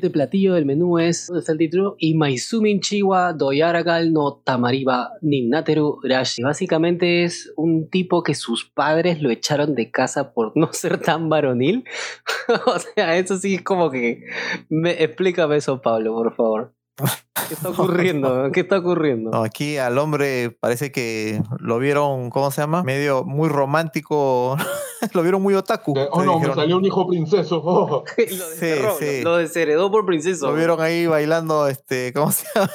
Este platillo del menú es, ¿dónde está el título? Imaisumin Chiwa Doyaragal no Tamariba Ninnateru Rashi. Básicamente es un tipo que sus padres lo echaron de casa por no ser tan varonil. o sea, eso sí es como que... Me, explícame eso, Pablo, por favor. ¿Qué está ocurriendo? ¿Qué está ocurriendo? No, aquí al hombre parece que lo vieron, ¿cómo se llama? Medio muy romántico, lo vieron muy otaku. Oh no, me dijeron- salió un hijo princeso. oh. lo, Sí, desheredó, sí. lo desheredó por princeso. Lo vieron ahí bailando, este, ¿cómo se llama?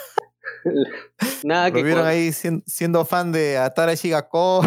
Nada Lo que vieron ahí sien- siendo fan de Atara Shigako.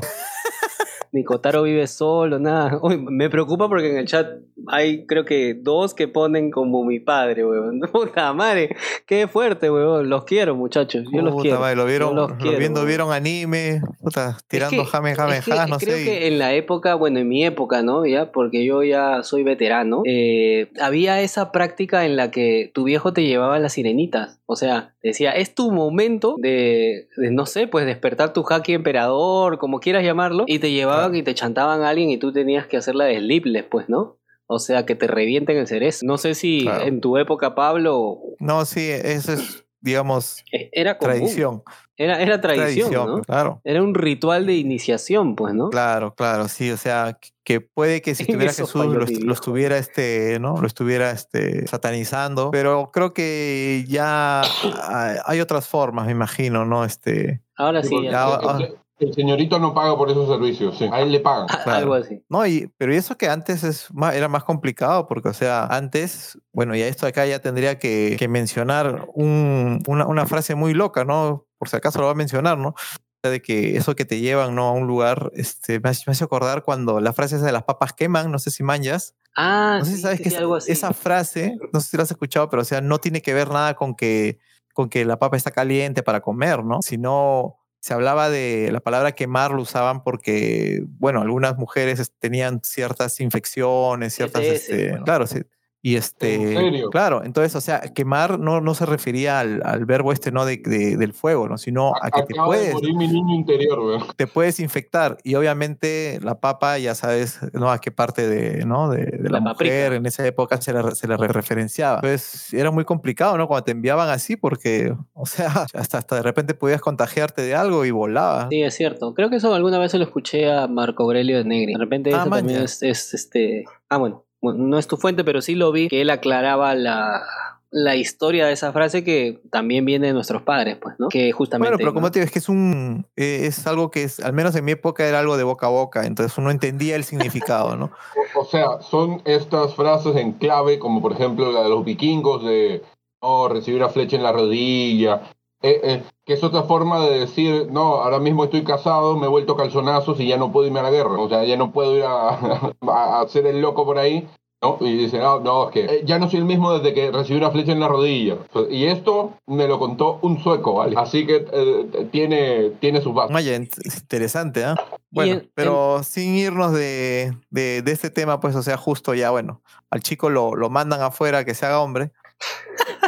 ni Kotaro vive solo, nada. Uy, me preocupa porque en el chat hay creo que dos que ponen como mi padre, weón. Puta madre, qué fuerte, weón. Los quiero, muchachos. Yo los Puta quiero. madre, lo vieron, los lo quiero, viendo, vieron anime, puta, tirando jame, jame, jas, no creo sé. que en la época, bueno, en mi época, ¿no? Ya, porque yo ya soy veterano, eh, había esa práctica en la que tu viejo te llevaba las sirenitas. O sea, decía, es tu momento de, de, no sé, pues despertar tu haki emperador, como quieras llamarlo, y te llevaban y te chantaban a alguien y tú tenías que hacerla de sleepless, pues, ¿no? O sea, que te revienten el cerezo. No sé si Claro. en tu época, Pablo, No, sí, eso es, digamos, eh, era común. tradición. Era, era tradición, Tradición, ¿no? claro. Era un ritual de iniciación, pues, ¿no? Claro, claro, sí, o sea, que puede que si estuviera Jesús lo, estuviera este, ¿no? Lo estuviera este satanizando, pero creo que ya hay, otras formas, me imagino, ¿no? Este, Ahora sí, ya- ya- el- ah. señorito no paga por esos servicios, sí. A él le pagan. a- claro. algo así. no, y pero eso que antes es más, era más complicado porque, o sea, antes, bueno, ya esto acá ya tendría que, que mencionar un- una, una frase muy loca, ¿no? Por si acaso lo va a mencionar, ¿no? O sea, de que eso que te llevan, ¿no? A un lugar, este, me hace, acordar cuando la frase esa de las papas queman, no sé si manjas, Ah, No sé si sí, sabes sí, que sí, esa, algo así. esa frase, no sé si la has escuchado, pero o sea, no tiene que ver nada con que, con que la papa está caliente para comer, ¿no? Sino se hablaba de la palabra quemar, lo usaban porque, bueno, algunas mujeres es- tenían ciertas infecciones, ciertas, ETS, este, claro, sí. Y este, serio? claro, entonces, o sea, quemar no, no se refería al, al verbo este, ¿no? De, de- del fuego, ¿no? Sino a que te puedes, morir mi niño interior, te puedes infectar y obviamente la papa ya sabes no a qué parte de no de, de la, La paprika. mujer en esa época se le, se re- referenciaba pues era muy complicado no cuando te enviaban así porque o sea hasta hasta de repente podías contagiarte de algo y volaba Sí, es cierto. Creo que eso alguna vez se lo escuché a Marco Aurelio de Negri. De repente Ah, eso también es, es, este. Ah, bueno, bueno, no es tu fuente, pero sí lo vi que él aclaraba la, la historia de esa frase que también viene de nuestros padres, pues, ¿no? Que justamente. bueno pero ¿no? como te digo es que es un eh, es algo que es al menos en mi época era algo de boca a boca entonces uno entendía el significado no O, o sea, son estas frases en clave, como por ejemplo la de los vikingos de no recibir a flecha en la rodilla. Eh, eh, que es otra forma de decir, no, ahora mismo estoy casado, me he vuelto calzonazos y ya no puedo irme a la guerra. O sea, ya no puedo ir a, a hacer el loco por ahí. ¿no? Y dice, no, no, es que eh, ya no soy el mismo desde que recibí una flecha en la rodilla. Y esto me lo contó un sueco, ¿vale? Así que eh, tiene, tiene sus bases. Vaya, int- es interesante, ¿ah? Y Bueno, en- pero sin irnos de, de, de este tema, pues, o sea, justo ya, bueno, al chico lo, lo mandan afuera que se haga hombre.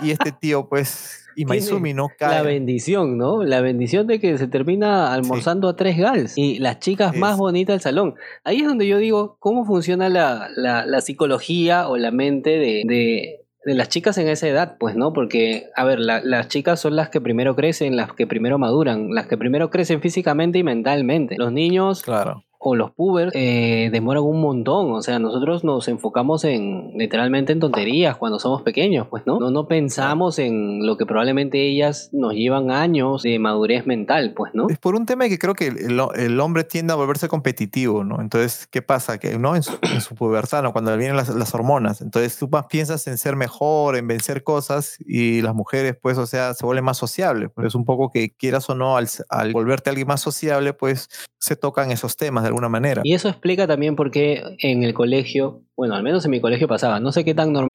Y este tío, pues, y Maizumi, ¿no? La bendición, ¿no? La bendición de que se termina almorzando a tres gals y las chicas más bonitas del salón. Ahí es donde yo digo, ¿cómo funciona la, la, la psicología o la mente de, de, de las chicas en esa edad? Pues, ¿no? Porque, a ver, la- las chicas son las que primero crecen, las que primero maduran, las que primero crecen físicamente y mentalmente. Los niños Claro. O los pubers eh, demoran un montón. O sea, nosotros nos enfocamos en literalmente en tonterías cuando somos pequeños, pues, ¿no? No, pensamos en lo que probablemente ellas nos llevan años de madurez mental, pues, ¿no? Es por un tema que creo que el, hombre tiende a volverse competitivo, ¿no? Entonces, ¿qué pasa? Que, ¿no? En su, en su pubertad, ¿no? Cuando vienen las, hormonas. Entonces, tú más piensas en ser mejor, en vencer cosas y las mujeres, pues, o sea, se vuelven más sociables. Pues es un poco que quieras o no, al, al volverte alguien más sociable, pues se tocan esos temas de alguna manera. Y eso explica también por qué en el colegio, bueno, al menos en mi colegio pasaba, no sé qué tan normal.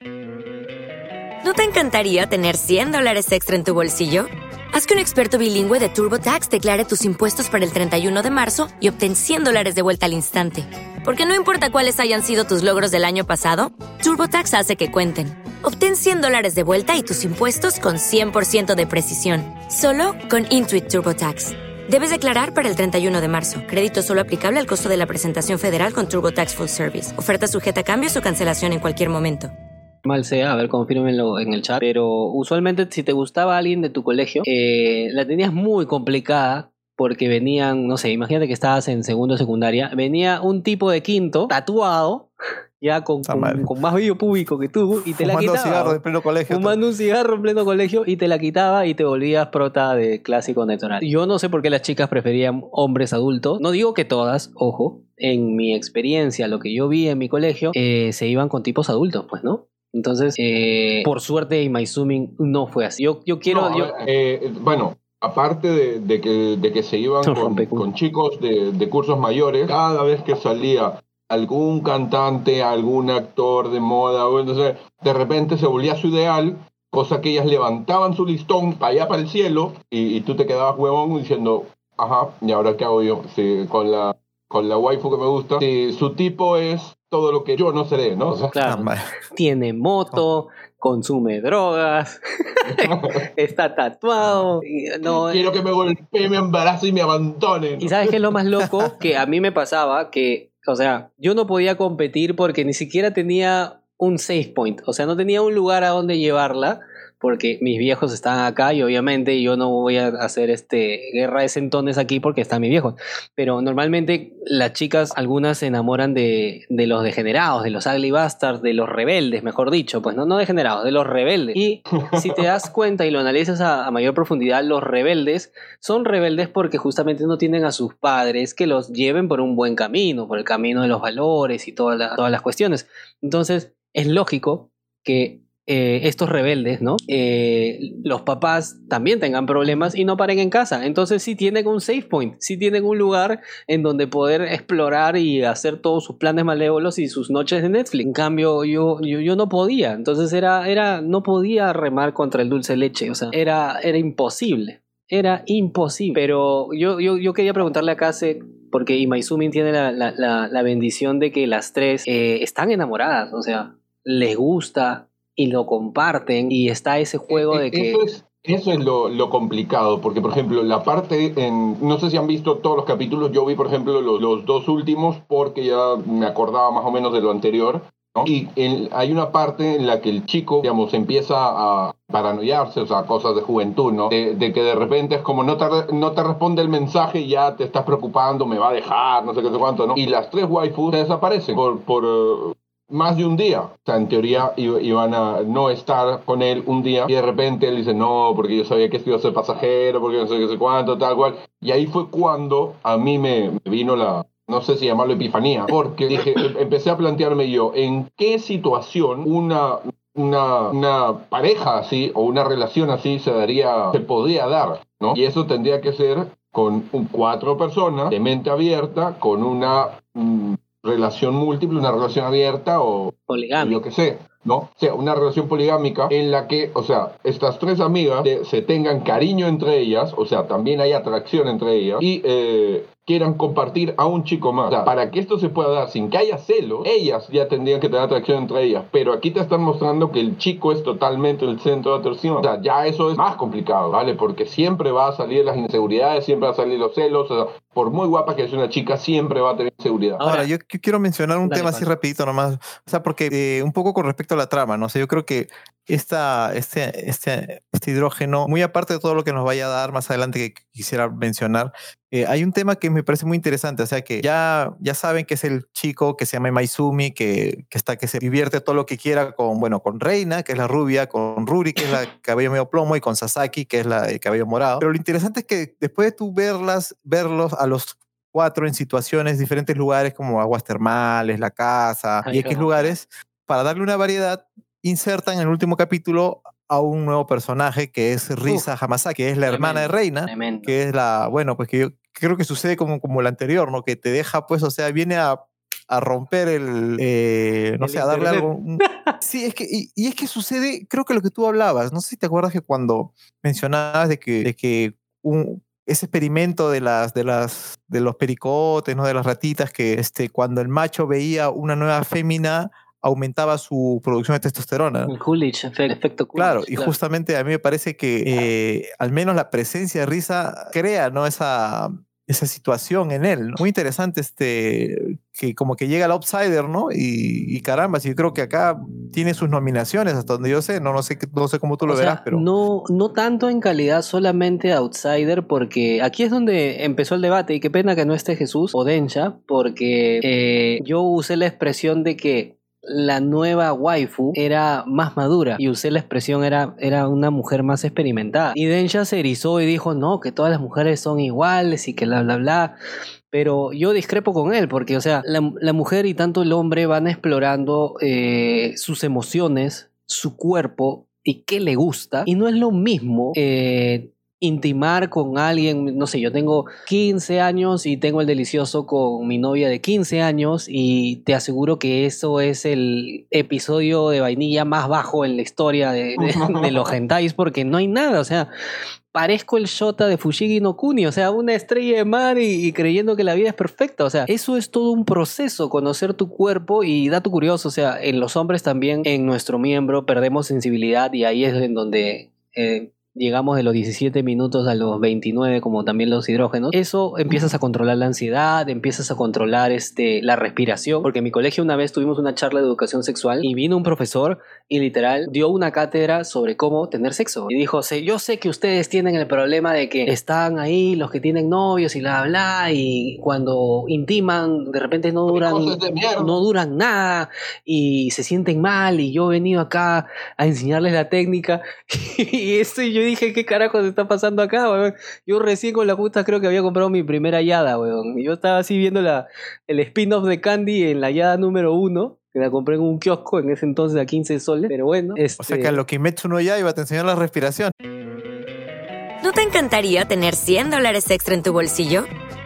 ¿No te encantaría tener 100 dólares extra en tu bolsillo? Haz que un experto bilingüe de TurboTax declare tus impuestos para el 31 de marzo y obtén 100 dólares de vuelta al instante. Porque no importa cuáles hayan sido tus logros del año pasado, TurboTax hace que cuenten. Obtén 100 dólares de vuelta y tus impuestos con 100% de precisión, solo con Intuit TurboTax. Debes declarar para el 31 de marzo. Crédito solo aplicable al costo de la presentación federal con TurboTax Full Service. Oferta sujeta a cambios o cancelación en cualquier momento. Mal sea, a ver, confírmenlo en el chat. Pero usualmente, si te gustaba alguien de tu colegio, eh, la tenías muy complicada porque venían, no sé, imagínate que estabas en segundo de secundaria, venía un tipo de quinto tatuado, ya con, con, con más vello público que tú, y te Fumando la quitaba. cigarro en pleno colegio. Fumando un cigarro en pleno colegio y te la quitaba y te volvías prota de clásico nacional. Yo no sé por qué las chicas preferían hombres adultos. No digo que todas, ojo. En mi experiencia, lo que yo vi en mi colegio, eh, se iban con tipos adultos, pues, ¿no? Entonces, eh, por suerte, en Maizumi no fue así. Yo, yo quiero. No, yo- eh, bueno, aparte de, de que, de que se iban con chicos de, de cursos mayores, cada vez que salía algún cantante, algún actor de moda, o sé, de repente se volvía su ideal, cosa que ellas levantaban su listón para allá para el cielo y, y tú te quedabas huevón diciendo, ajá, ¿y ahora qué hago yo? Sí, con la con la waifu que me gusta, sí, su tipo es todo lo que yo no seré, ¿no? O sea, claro, Ah, tiene moto, consume drogas, está tatuado. No, quiero que me golpee, me embarace y me abandone. Y sabes qué es lo más loco? Que a mí me pasaba que, o sea, yo no podía competir porque ni siquiera tenía un save point. O sea, no tenía un lugar a donde llevarla. Porque mis viejos están acá y obviamente yo no voy a hacer este guerra de sentones aquí porque están mis viejos. Pero normalmente las chicas, algunas se enamoran de, de los degenerados, de los ugly bastards, de los rebeldes, mejor dicho. Pues no, no degenerados, de los rebeldes. Y si te das cuenta y lo analizas a, a mayor profundidad, los rebeldes son rebeldes porque justamente no tienen a sus padres que los lleven por un buen camino, por el camino de los valores y todas las- todas las cuestiones. Entonces, es lógico que eh, estos rebeldes, ¿no? Eh, los papás también tengan problemas y no paren en casa. Entonces sí tienen un safe point, sí tienen un lugar en donde poder explorar y hacer todos sus planes malévolos y sus noches de Netflix. En cambio, yo, yo, yo no podía. Entonces era, era, no podía remar contra el dulce leche. O sea, era, era imposible. Era imposible. Pero yo, yo, yo quería preguntarle a Kase, porque Imaizumi tiene la, la, la, la bendición de que las tres eh, están enamoradas. O sea, les gusta y lo comparten y está ese juego de que... Eso es, eso es lo, lo complicado, porque por ejemplo, la parte en. No sé si han visto todos los capítulos, yo vi por ejemplo los, los dos últimos porque ya me acordaba más o menos de lo anterior. ¿no? Y en- hay una parte en la que el chico, digamos, empieza a paranoiarse, o sea, cosas de juventud, ¿no? De, de que de repente es como no te, re- no te responde el mensaje y ya te estás preocupando, me va a dejar, no sé qué sé cuánto, ¿no? Y las tres waifus desaparecen por, por eh, más de un día. O sea, en teoría iban a no estar con él un día y de repente él dice, no, porque yo sabía que esto iba a ser pasajero, porque no sé qué sé cuánto, tal cual. Y ahí fue cuando a mí me, me vino la, no sé si llamarlo epifanía, porque dije, em- empecé a plantearme yo, ¿en qué situación una... Una, una pareja así o una relación así se daría, se podría dar, ¿no? Y eso tendría que ser con un, cuatro personas de mente abierta, con una mm, relación múltiple, una relación abierta o Poligamia. yo qué sé, ¿no? O sea, una relación poligámica en la que, o sea, estas tres amigas de- se tengan cariño entre ellas, o sea, también hay atracción entre ellas y eh, quieran compartir a un chico más. O sea, para que esto se pueda dar sin que haya celos, ellas ya tendrían que tener atracción entre ellas, pero aquí te están mostrando que el chico es totalmente el centro de atracción. O sea, ya eso es más complicado, ¿vale? Porque siempre va a salir las inseguridades, siempre va a salir los celos, o sea, por muy guapa que sea una chica, siempre va a tener inseguridad. Ahora- Ahora, yo, yo quiero mencionar un Dale, tema así rapidito nomás, o sea, porque eh, un poco con respecto la trama, no sé, yo creo que esta, este, este, este hidrógeno, muy aparte de todo lo que nos vaya a dar más adelante que quisiera mencionar, eh, hay un tema que me parece muy interesante, o sea que ya, ya saben que es el chico que se llama Maizumi, que, que, está, que se divierte todo lo que quiera con, bueno, con Reina, que es la rubia, con Ruri, que es la cabello medio plomo, y con Sasaki, que es la de cabello morado. Pero lo interesante es que después de tú verlas, verlos a los cuatro en situaciones, diferentes lugares como aguas termales, la casa y X lugares, para darle una variedad, insertan en el último capítulo a un nuevo personaje que es Risa Hamasaki, que es la hermana de Reina, que es la, bueno, pues que yo creo que sucede como, como la anterior, ¿no? Que te deja, pues, o sea, viene a, a romper el, eh, no sé, a darle algo. sí, es que, y, y, es que sucede, creo que lo que tú hablabas, no sé si te acuerdas que cuando mencionabas de que, de que un, ese experimento de las de las de los pericotes, ¿no? de las ratitas que este cuando el macho veía una nueva fémina aumentaba su producción de testosterona. El Coolidge, efecto Coolidge. Claro, y justamente a mí me parece que eh, al menos la presencia de risa crea, ¿no? Esa, esa situación en él. ¿no? Muy interesante este, que como que llega el outsider, ¿no? Y, y caramba, sí, yo creo que acá tiene sus nominaciones, hasta donde yo sé, no, no, sé, no sé cómo tú lo o verás, sea, pero... No, no tanto en calidad solamente outsider, porque aquí es donde empezó el debate, y qué pena que no esté Jesús o Dencha, porque eh, yo usé la expresión de que la nueva waifu era más madura y usé la expresión era, era una mujer más experimentada. Y Densha se erizó y dijo, no, que todas las mujeres son iguales y que bla, bla, bla. Pero yo discrepo con él, porque, o sea, la, la mujer y tanto el hombre van explorando eh, sus emociones, su cuerpo y qué le gusta. Y no es lo mismo eh, intimar con alguien, no sé, yo tengo 15 años y tengo el delicioso con mi novia de 15 años y te aseguro que eso es el episodio de vainilla más bajo en la historia de, de, de los hentais porque no hay nada, o sea, parezco el Shota de Fushigi no Kuni, o sea, una estrella de mar y, y, creyendo que la vida es perfecta, o sea, eso es todo un proceso, conocer tu cuerpo y dato curioso, o sea, en los hombres también, en nuestro miembro perdemos sensibilidad y ahí es en donde... Eh, llegamos de los 17 minutos a los 29, como también los hidrógenos, eso empiezas a controlar la ansiedad, empiezas a controlar este, la respiración, porque en mi colegio una vez tuvimos una charla de educación sexual y vino un profesor y literal dio una cátedra sobre cómo tener sexo. Y dijo, yo sé que ustedes tienen el problema de que están ahí los que tienen novios y bla, bla, y cuando intiman, de repente no duran, no duran nada y se sienten mal y yo he venido acá a enseñarles la técnica y esto y yo dije, ¿qué carajo se está pasando acá, weón? Yo recién con la justa creo que había comprado mi primera yada, weón. Yo estaba así viendo la, el spin-off de Candy en la yada número uno, que la compré en un kiosco en ese entonces a 15 soles, pero bueno. Este... O sea que a lo que Kimetsu no ya iba a te enseñar la respiración. ¿No te encantaría tener 100 dólares extra en tu bolsillo?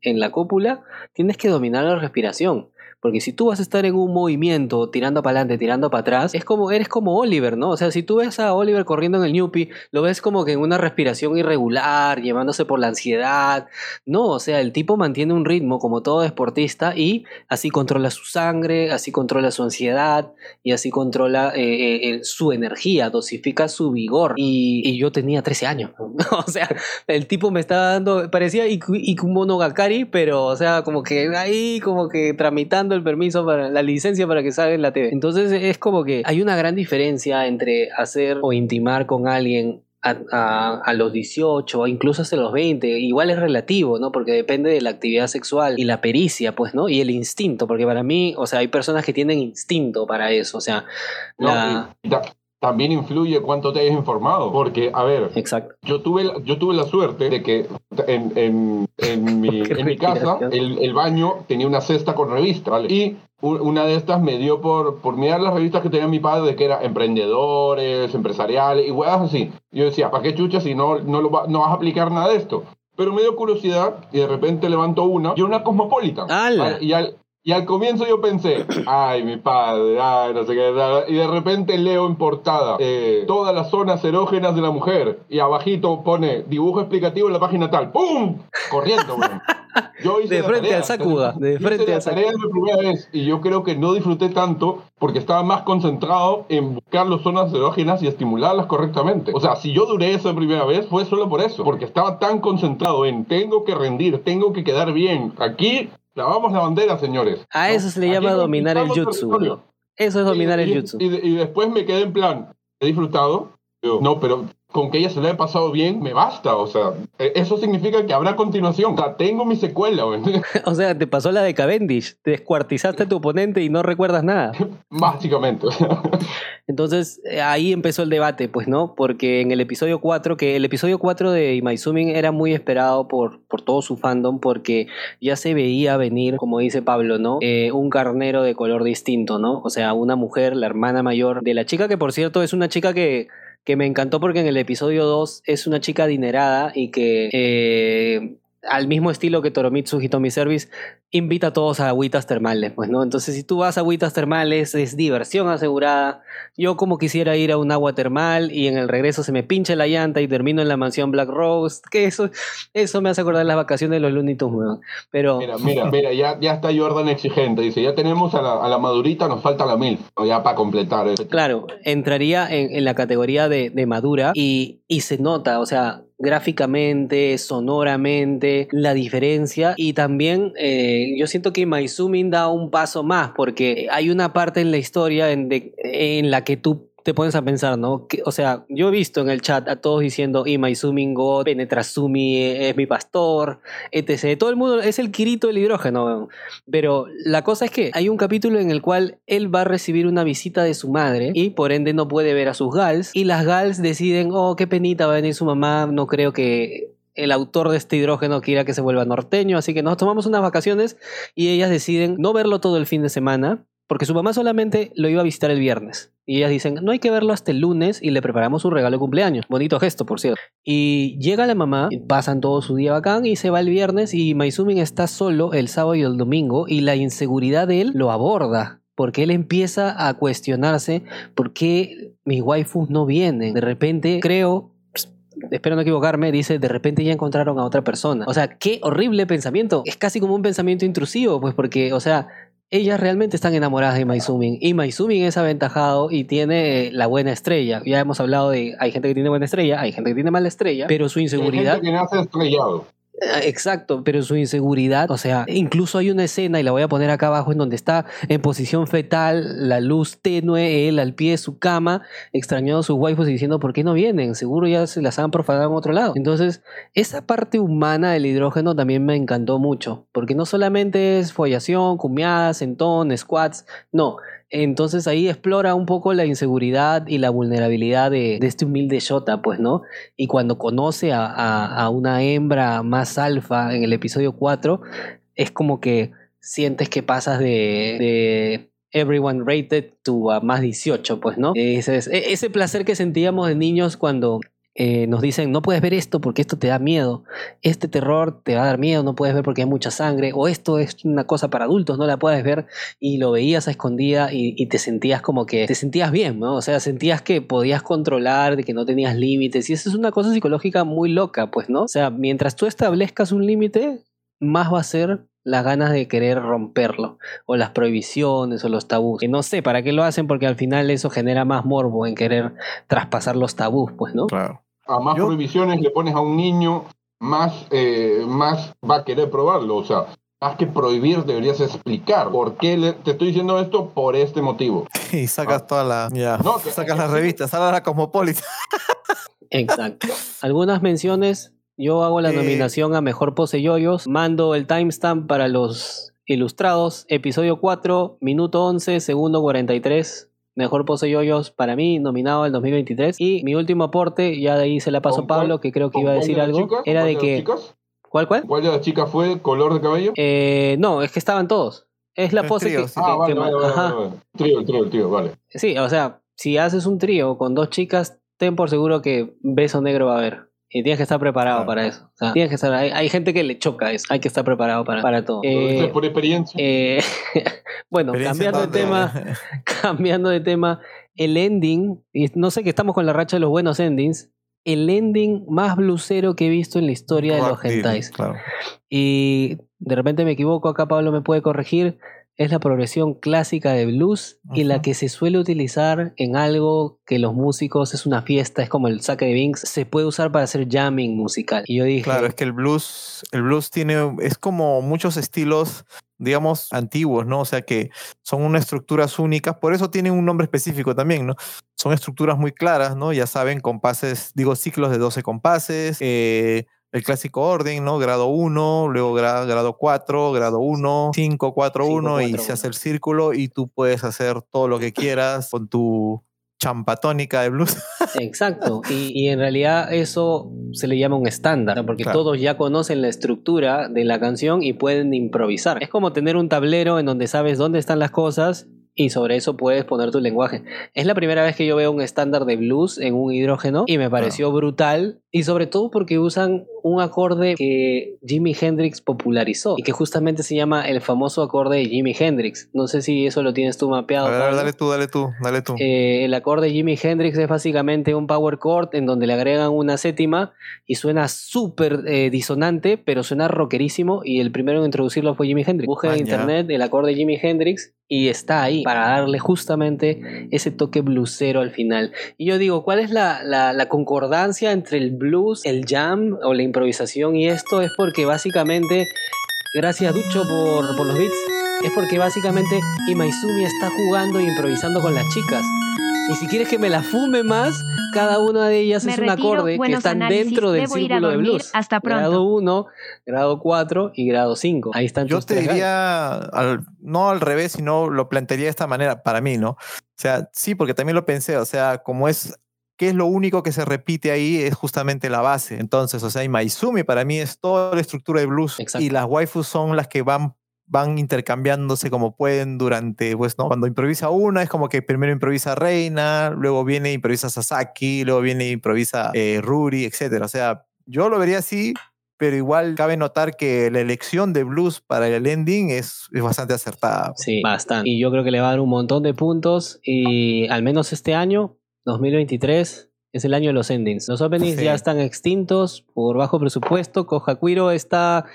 en la cópula, tienes que dominar la respiración. Porque si tú vas a estar en un movimiento tirando para adelante, tirando para atrás, es como eres como Oliver, ¿no? O sea, si tú ves a Oliver corriendo en el Newpie, lo ves como que en una respiración irregular, llevándose por la ansiedad. No, o sea, el tipo mantiene un ritmo como todo deportista y así controla su sangre, así controla su ansiedad y así controla eh, eh, su energía, dosifica su vigor. Y, y yo tenía 13 años. o sea, el tipo me estaba dando, parecía Ikumonogakari, pero, o sea, como que ahí, como que tramitando el permiso para la licencia para que salga en la TV. Entonces es como que hay una gran diferencia entre hacer o intimar con alguien a, a, a, los 18 o incluso hasta los 20, igual es relativo, ¿no? Porque depende de la actividad sexual y la pericia, pues, ¿no? Y el instinto, porque para mí, o sea, hay personas que tienen instinto para eso, o sea, no, la... también influye cuánto te hayas informado, porque, a ver, Exacto. Yo, tuve, yo tuve la suerte de que en, en, en mi, en mi casa el, el, baño tenía una cesta con revistas, ¿vale? Y una de estas me dio por, por mirar las revistas que tenía mi padre, de que era emprendedores, empresariales y huevas así. Yo decía, ¿para qué chucha si no, no, lo va, no vas a aplicar nada de esto? Pero me dio curiosidad y de repente levanto una y una Cosmopolitan. ¡Hala! Y al, Y al comienzo yo pensé, ay, mi padre, ay, no sé qué. Y de repente leo en portada eh, todas las zonas erógenas de la mujer. Y abajito pone dibujo explicativo en la página tal. ¡Pum! Corriendo, weón. Yo hice De frente tarea, al Sakuga, de hice frente la al Sakuga. la primera vez y yo creo que no disfruté tanto porque estaba más concentrado en buscar las zonas erógenas y estimularlas correctamente. O sea, si yo duré en primera vez fue solo por eso, porque estaba tan concentrado en tengo que rendir, tengo que quedar bien. Aquí clavamos la bandera, señores. A eso se le llama dominar el jutsu. Eso es dominar Y- el jutsu. Y, y después me quedé en plan, he disfrutado. No, pero con que ella se le haya pasado bien, me basta. O sea, e- eso significa que habrá continuación. O sea, tengo mi secuela. O sea, te pasó la de Cavendish. Te descuartizaste a tu oponente y no recuerdas nada. Básicamente. Entonces, eh, ahí empezó el debate, pues, ¿no? Porque en el episodio 4, que el episodio 4 de Imaizumi era muy esperado por, por todo su fandom, porque ya se veía venir, como dice Pablo, ¿no? Eh, un carnero de color distinto, ¿no? O sea, una mujer, la hermana mayor de la chica, que por cierto es una chica que, que me encantó porque en el episodio 2 es una chica adinerada y que... eh, al mismo estilo que Toromitsu Hitomi Service, invita a todos a agüitas termales, pues, ¿no? Entonces, si tú vas a agüitas termales, es diversión asegurada. Yo como quisiera ir a un agua termal y en el regreso se me pinche la llanta y termino en la mansión Black Rose, que eso, eso me hace acordar las vacaciones de los Looney Tunes. Pero, Mira, mira, mira, ya, ya está Jordan exigente. Dice, ya tenemos a la, a la madurita, nos falta la mil. Ya para completar. claro, entraría en, en la categoría de, de madura y, y se nota, o sea, gráficamente, sonoramente, la diferencia. Y también eh, yo siento que Maizumin da un paso más porque hay una parte en la historia en, en la que tú te pones a pensar, ¿no? Que, o sea, yo he visto en el chat a todos diciendo Imaizumi God, Penetrasumi es mi pastor, etc. Todo el mundo es el Kirito del hidrógeno. Pero la cosa es que hay un capítulo en el cual él va a recibir una visita de su madre y por ende no puede ver a sus gals. Y las gals deciden, oh, qué penita va a venir su mamá, no creo que el autor de este hidrógeno quiera que se vuelva norteño, así que nos tomamos unas vacaciones y ellas deciden no verlo todo el fin de semana, porque su mamá solamente lo iba a visitar el viernes. Y ellas dicen, no hay que verlo hasta el lunes y le preparamos un regalo de cumpleaños. Bonito gesto, por cierto. Y llega la mamá, pasan todo su día bacán y se va el viernes y Maizumin está solo el sábado y el domingo y la inseguridad de él lo aborda. Porque él empieza a cuestionarse por qué mis waifus no vienen. De repente creo espero no equivocarme, dice, de repente ya encontraron a otra persona. O sea, qué horrible pensamiento. Es casi como un pensamiento intrusivo, pues porque, o sea, ellas realmente están enamoradas de Maizumin y Maizumin es aventajado y tiene la buena estrella. Ya hemos hablado de hay gente que tiene buena estrella, hay gente que tiene mala estrella, pero su Hay inseguridad gente que nace estrellado. Ah, Exacto, pero su inseguridad, o sea, incluso hay una escena, y la voy a poner acá abajo, en donde está en posición fetal, la luz tenue, él al pie de su cama, extrañando a sus waifus y diciendo, ¿por qué no vienen? Seguro ya se las han profanado en otro lado. Entonces, esa parte humana del hidrógeno también me encantó mucho, porque no solamente es follación, cumiada, sentón, squats, no. Entonces ahí explora un poco la inseguridad y la vulnerabilidad de, este humilde Shota, pues, ¿no? Y cuando conoce a, una hembra más alfa en el episodio 4, es como que sientes que pasas de, everyone rated to a más 18, pues, ¿no? Ese, es- e- ese placer que sentíamos de niños cuando eh, nos dicen, no puedes ver esto porque esto te da miedo, este terror te va a dar miedo, no puedes ver porque hay mucha sangre, o esto es una cosa para adultos, no la puedes ver, y lo veías a escondida y, te sentías como que, te sentías bien, ¿no? O sea, sentías que podías controlar, de que no tenías límites, y eso es una cosa psicológica muy loca, pues, ¿no? O sea, mientras tú establezcas un límite, más va a ser las ganas de querer romperlo, o las prohibiciones, o los tabús. Que no sé para qué lo hacen, porque al final eso genera más morbo en querer traspasar los tabús, pues, ¿no? Claro. A más Yo- prohibiciones le pones a un niño, más, eh, más va a querer probarlo. O sea, más que prohibir, deberías explicar por qué le- te estoy diciendo esto por este motivo. Y sacas toda la. Ya. No, que- sacas las revistas, ahora la Cosmopolitan. Exacto. Algunas menciones. Yo hago la Eh. nominación a Mejor Pose Yoyos. Mando el timestamp para los ilustrados. Episodio 4, minuto 11, segundo 43. Mejor Pose Yoyos para mí, nominado el 2023. Y mi último aporte, ya de ahí se la paso a ¿Con cuál- Pablo, que creo que ¿Con iba a decir algo. chicas? Era ¿Cuál de las que. chicas? ¿Cuál, cuál? ¿Cuál de las chicas fue color de cabello? Eh, no, es que estaban todos. Es la El pose trío, que, sí. que- ah, que vale, ma- vale, vale, ajá. vale. Trío, el trío, el trío, vale. Sí, o sea, si haces un trío con dos chicas, ten por seguro que beso negro va a haber. Y tienes que estar preparado Claro. para eso. O sea, tienes que estar, hay, hay gente que le choca eso. Hay que estar preparado para, para todo. Eh, por experiencia. eh, bueno, Experiencia cambiando de tema, cambiando de tema, el ending, y no sé que estamos con la racha de los buenos endings, el ending más blusero que he visto en la historia de los hentais. Claro. Y de repente me equivoco, acá Pablo me puede corregir. Es la progresión clásica de blues y la que se suele utilizar en algo que los músicos es una fiesta, es como el saque de Binks, se puede usar para hacer jamming musical. Y yo dije, Claro, es que el blues, el blues tiene, es como muchos estilos, digamos, antiguos, ¿no? O sea que son unas estructuras únicas, por eso tienen un nombre específico también, ¿no? Son estructuras muy claras, ¿no? Ya saben, compases, digo, ciclos de 12 compases, eh, el clásico orden, ¿no? Grado 1, luego gra- grado 4, grado 1, 5, 4, 1, y 4, se hace 1. el círculo y tú puedes hacer todo lo que quieras con tu champatónica de blues. Exacto, y, y en realidad eso se le llama un estándar, porque Claro. todos ya conocen la estructura de la canción y pueden improvisar. Es como tener un tablero en donde sabes dónde están las cosas y sobre eso puedes poner tu lenguaje. Es la primera vez que yo veo un estándar de blues en un hidrógeno y me pareció brutal y sobre todo porque usan un acorde que Jimi Hendrix popularizó y que justamente se llama el famoso acorde de Jimi Hendrix. No sé si eso lo tienes tú mapeado. A ver, a ver, Pablo. dale tú, dale tú, dale tú. Eh, el acorde Jimi Hendrix es básicamente un power chord en donde le agregan una séptima y suena súper eh, disonante, pero suena rockerísimo. Y el primero en introducirlo fue Jimi Hendrix. Busca Ah, en ya. internet el acorde Jimi Hendrix y está ahí para darle justamente ese toque bluesero al final. Y yo digo, ¿cuál es la, la- concordancia entre el blues, el jam o la improvisación y esto? Es porque básicamente, gracias Ducho por, por los beats, es porque básicamente Imaizumi está jugando e improvisando con las chicas. Y si quieres que me la fume más, cada una de ellas Me es un retiro, acorde que están análisis, dentro del círculo de blues. hasta pronto. Grado 1, grado 4 y grado 5. Ahí están Yo tus te tres diría, al- no al revés, sino lo plantearía de esta manera, para mí, ¿no? O sea, sí, porque también lo pensé, o sea, como es, ¿qué es lo único que se repite ahí? Es justamente la base. Entonces, o sea, y Maizumi para mí es toda la estructura de blues Exacto. y las waifus son las que van van intercambiándose como pueden durante, pues, ¿no? Cuando improvisa una, es como que primero improvisa Reina, luego viene e improvisa Sasaki, luego viene e improvisa eh, Ruri, etcétera. O sea, yo lo vería así, pero igual cabe notar que la elección de blues para el ending es, es bastante acertada. Sí, bastante. Y yo creo que le va a dar un montón de puntos. Y al menos este año, 2023, es el año de los endings. Los openings Sí. ya están extintos por bajo presupuesto. Kohakuiro está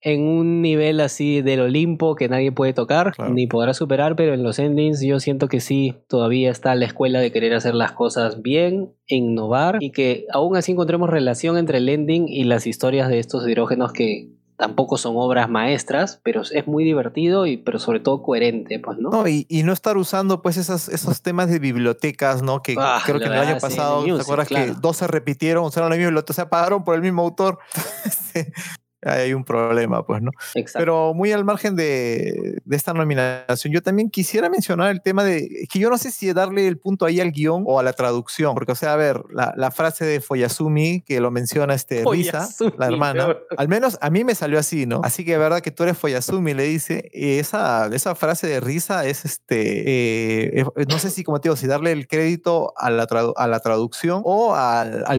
en un nivel así del Olimpo que nadie puede tocar Claro. ni podrá superar, pero en los endings yo siento que sí, todavía está la escuela de querer hacer las cosas bien, innovar y que aún así encontremos relación entre el ending y las historias de estos hidrógenos que tampoco son obras maestras, pero es muy divertido y pero sobre todo coherente, pues, ¿no? No, y, y no estar usando pues esas, esos temas de bibliotecas, ¿no? Que Ah, creo que en el año sí, pasado, ¿te music, acuerdas claro. que dos se repitieron, usaron la misma biblioteca, o sea, pagaron por el mismo autor? Hay un problema, pues, ¿no? Exacto. Pero muy al margen de, de esta nominación, yo también quisiera mencionar el tema de es que yo no sé si darle el punto ahí al guion o a la traducción, porque, o sea, a ver, la, la frase de Foyasumi que lo menciona este Risa, la hermana, al menos a mí me salió así, ¿no? Así que de verdad que tú eres Foyasumi, le dice, esa, esa frase de Risa es este, eh, no sé si, como te digo, si darle el crédito a la, tradu- a la traducción o al, al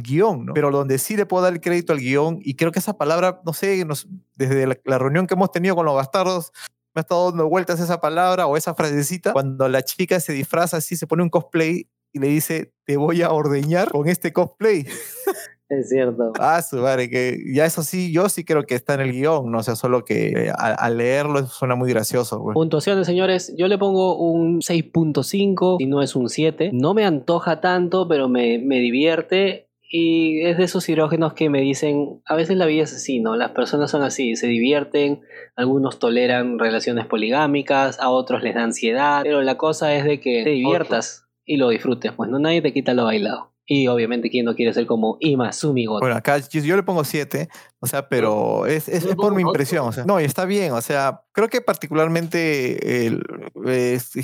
Guion, ¿no? Pero donde sí le puedo dar el crédito al guion, y creo que esa palabra, no sé, nos- desde la, la reunión que hemos tenido con los bastardos, me ha estado dando vueltas esa palabra o esa frasecita, cuando la chica se disfraza así, se pone un cosplay y le dice, te voy a ordeñar con este cosplay. Es cierto. Ah, su madre, que ya eso sí, yo sí creo que está en el guion, no o sea, solo que eh, al, al leerlo suena muy gracioso. güey. Puntuaciones, señores. Yo le pongo un 6.5, si no es un 7. No me antoja tanto, pero me, me divierte. Y es de esos hidrógenos que me dicen, a veces la vida es así, ¿no? Las personas son así, se divierten, algunos toleran relaciones poligámicas, a otros les da ansiedad, pero la cosa es de que te diviertas y lo disfrutes, pues no nadie te quita lo bailado. Y obviamente, ¿quién no quiere ser como Imasumi Goto? Bueno, acá yo, le pongo 7, o sea, pero es, es, es por mi impresión. O sea, no, y está bien, o sea, creo que particularmente el-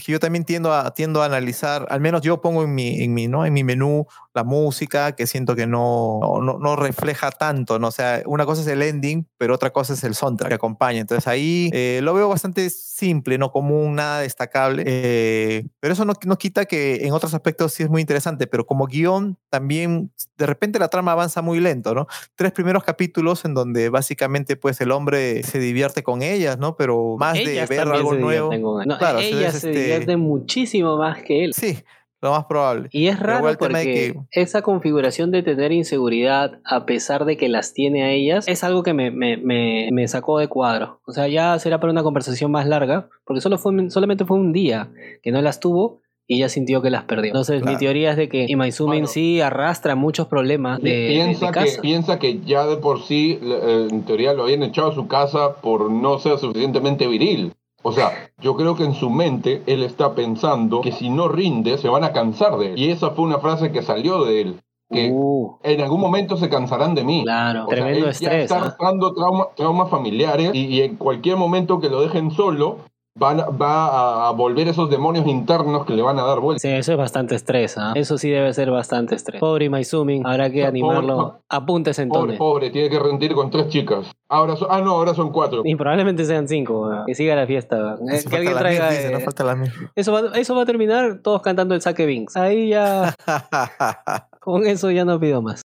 yo también tiendo a, tiendo a analizar, al menos yo pongo en mi, en mi, ¿no? en mi menú la música, que siento que no, no- no refleja tanto, ¿no? O sea, una cosa es el ending, pero otra cosa es el soundtrack que acompaña. Entonces ahí eh, lo veo bastante simple, no común, nada destacable. eh, pero eso no, no quita que en otros aspectos sí es muy interesante, pero como guion también de repente la trama avanza muy lento, ¿no? Tres primeros capítulos en donde básicamente pues el hombre se divierte con ellas, ¿no? Pero más de ver algo nuevo. divierten con él. No, Claro, ellas es se este- muchísimo más que él. Sí, lo más probable. Y es raro porque esa configuración de tener inseguridad a pesar de que las tiene a ellas es algo que me, me, me, me sacó de cuadro. O sea, ya será para una conversación más larga, porque solo fue, solamente fue un día que no las tuvo y ya sintió que las perdió. Entonces mi teoría es de que Imaizumin Bueno. sí arrastra muchos problemas de, piensa, de que, piensa que ya de por sí, eh, en teoría, lo habían echado a su casa por no ser suficientemente viril. O sea, yo creo que en su mente él está pensando que si no rinde se van a cansar de él. Y esa fue una frase que salió de él. Que Uh, en algún momento se cansarán de mí. claro, O sea, tremendo él ya estrés. está ¿ah? arrastrando trauma- traumas familiares y, y en cualquier momento que lo dejen solo, van, va a volver esos demonios internos que le van a dar vuelta. Sí, eso es bastante estrés, ¿ah? Eso sí debe ser bastante estrés. Pobre Imaizumin, habrá que Pobre- animarlo. Apúntese Pobre, entonces. pobre, tiene que rendir con tres chicas. Ahora son, ah, no, ahora son cuatro. Y probablemente sean cinco, weón. que siga la fiesta. Eh, Hace que alguien traiga. dice, no eh, falta la mil. eso, va, eso va a terminar todos cantando el saque Binks. Ahí ya, con eso ya no pido más.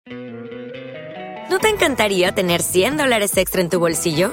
¿No te encantaría tener 100 dólares extra en tu bolsillo?